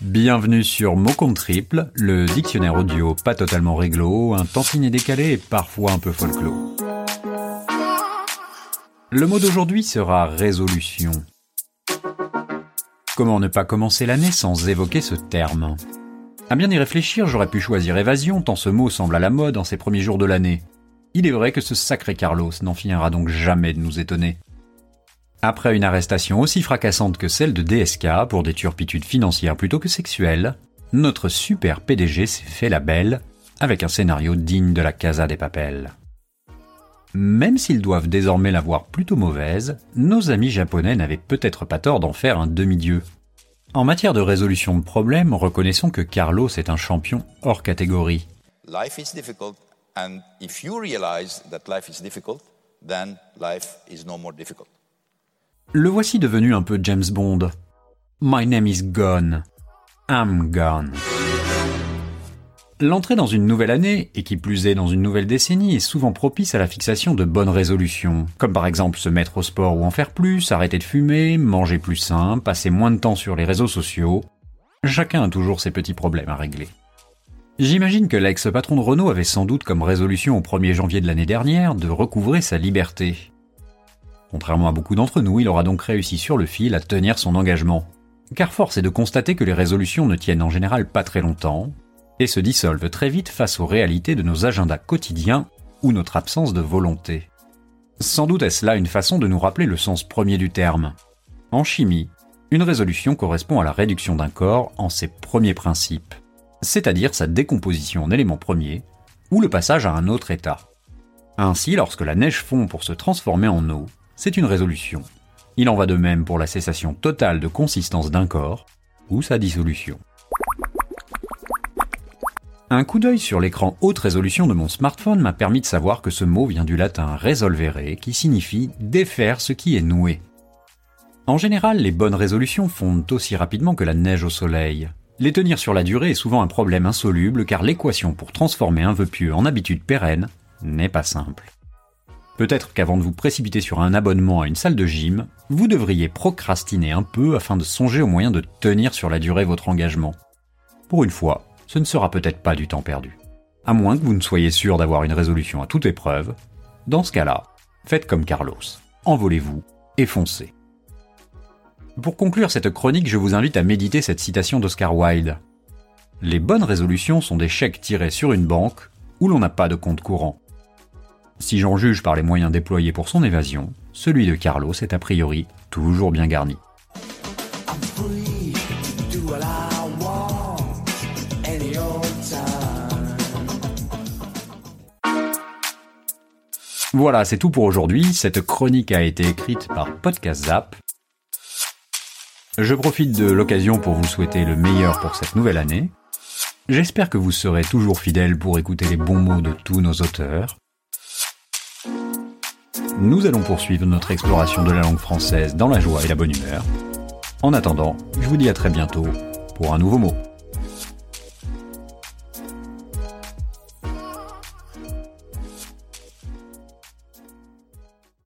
Bienvenue sur Mot Compte Triple, le dictionnaire audio pas totalement réglo, un tantinet décalé et parfois un peu folklore. Le mot d'aujourd'hui sera résolution. Comment ne pas commencer l'année sans évoquer ce terme? À bien y réfléchir, j'aurais pu choisir évasion tant ce mot semble à la mode en ces premiers jours de l'année. Il est vrai que ce sacré Carlos n'en finira donc jamais de nous étonner. Après une arrestation aussi fracassante que celle de DSK pour des turpitudes financières plutôt que sexuelles, notre super PDG s'est fait la belle avec un scénario digne de la Casa des Papels. Même s'ils doivent désormais la voir plutôt mauvaise, nos amis japonais n'avaient peut-être pas tort d'en faire un demi-dieu. En matière de résolution de problèmes, reconnaissons que Carlos est un champion hors catégorie. Life is difficult, and if you realize that life is difficult, then life is no more difficult. Le voici devenu un peu James Bond. My name is gone. I'm gone. L'entrée dans une nouvelle année, et qui plus est dans une nouvelle décennie, est souvent propice à la fixation de bonnes résolutions, comme par exemple se mettre au sport ou en faire plus, arrêter de fumer, manger plus sain, passer moins de temps sur les réseaux sociaux. Chacun a toujours ses petits problèmes à régler. J'imagine que l'ex-patron de Renault avait sans doute comme résolution au 1er janvier de l'année dernière de recouvrer sa liberté. Contrairement à beaucoup d'entre nous, il aura donc réussi sur le fil à tenir son engagement. Car force est de constater que les résolutions ne tiennent en général pas très longtemps, et se dissolvent très vite face aux réalités de nos agendas quotidiens ou notre absence de volonté. Sans doute est-ce là une façon de nous rappeler le sens premier du terme. En chimie, une résolution correspond à la réduction d'un corps en ses premiers principes, c'est-à-dire sa décomposition en éléments premiers ou le passage à un autre état. Ainsi, lorsque la neige fond pour se transformer en eau, c'est une résolution. Il en va de même pour la cessation totale de consistance d'un corps ou sa dissolution. Un coup d'œil sur l'écran haute résolution de mon smartphone m'a permis de savoir que ce mot vient du latin resolvere qui signifie défaire ce qui est noué. En général, les bonnes résolutions fondent aussi rapidement que la neige au soleil. Les tenir sur la durée est souvent un problème insoluble car l'équation pour transformer un vœu pieux en habitude pérenne n'est pas simple. Peut-être qu'avant de vous précipiter sur un abonnement à une salle de gym, vous devriez procrastiner un peu afin de songer au moyen de tenir sur la durée votre engagement. Pour une fois, ce ne sera peut-être pas du temps perdu. À moins que vous ne soyez sûr d'avoir une résolution à toute épreuve, dans ce cas-là, faites comme Carlos. Envolez-vous et foncez. Pour conclure cette chronique, je vous invite à méditer cette citation d'Oscar Wilde. Les bonnes résolutions sont des chèques tirés sur une banque où l'on n'a pas de compte courant. Si j'en juge par les moyens déployés pour son évasion, celui de Carlos est a priori toujours bien garni. Voilà, c'est tout pour aujourd'hui. Cette chronique a été écrite par Podcast Zap. Je profite de l'occasion pour vous souhaiter le meilleur pour cette nouvelle année. J'espère que vous serez toujours fidèles pour écouter les bons mots de tous nos auteurs nous allons poursuivre notre exploration de la langue française dans la joie et la bonne humeur. En attendant, je vous dis à très bientôt pour un nouveau mot.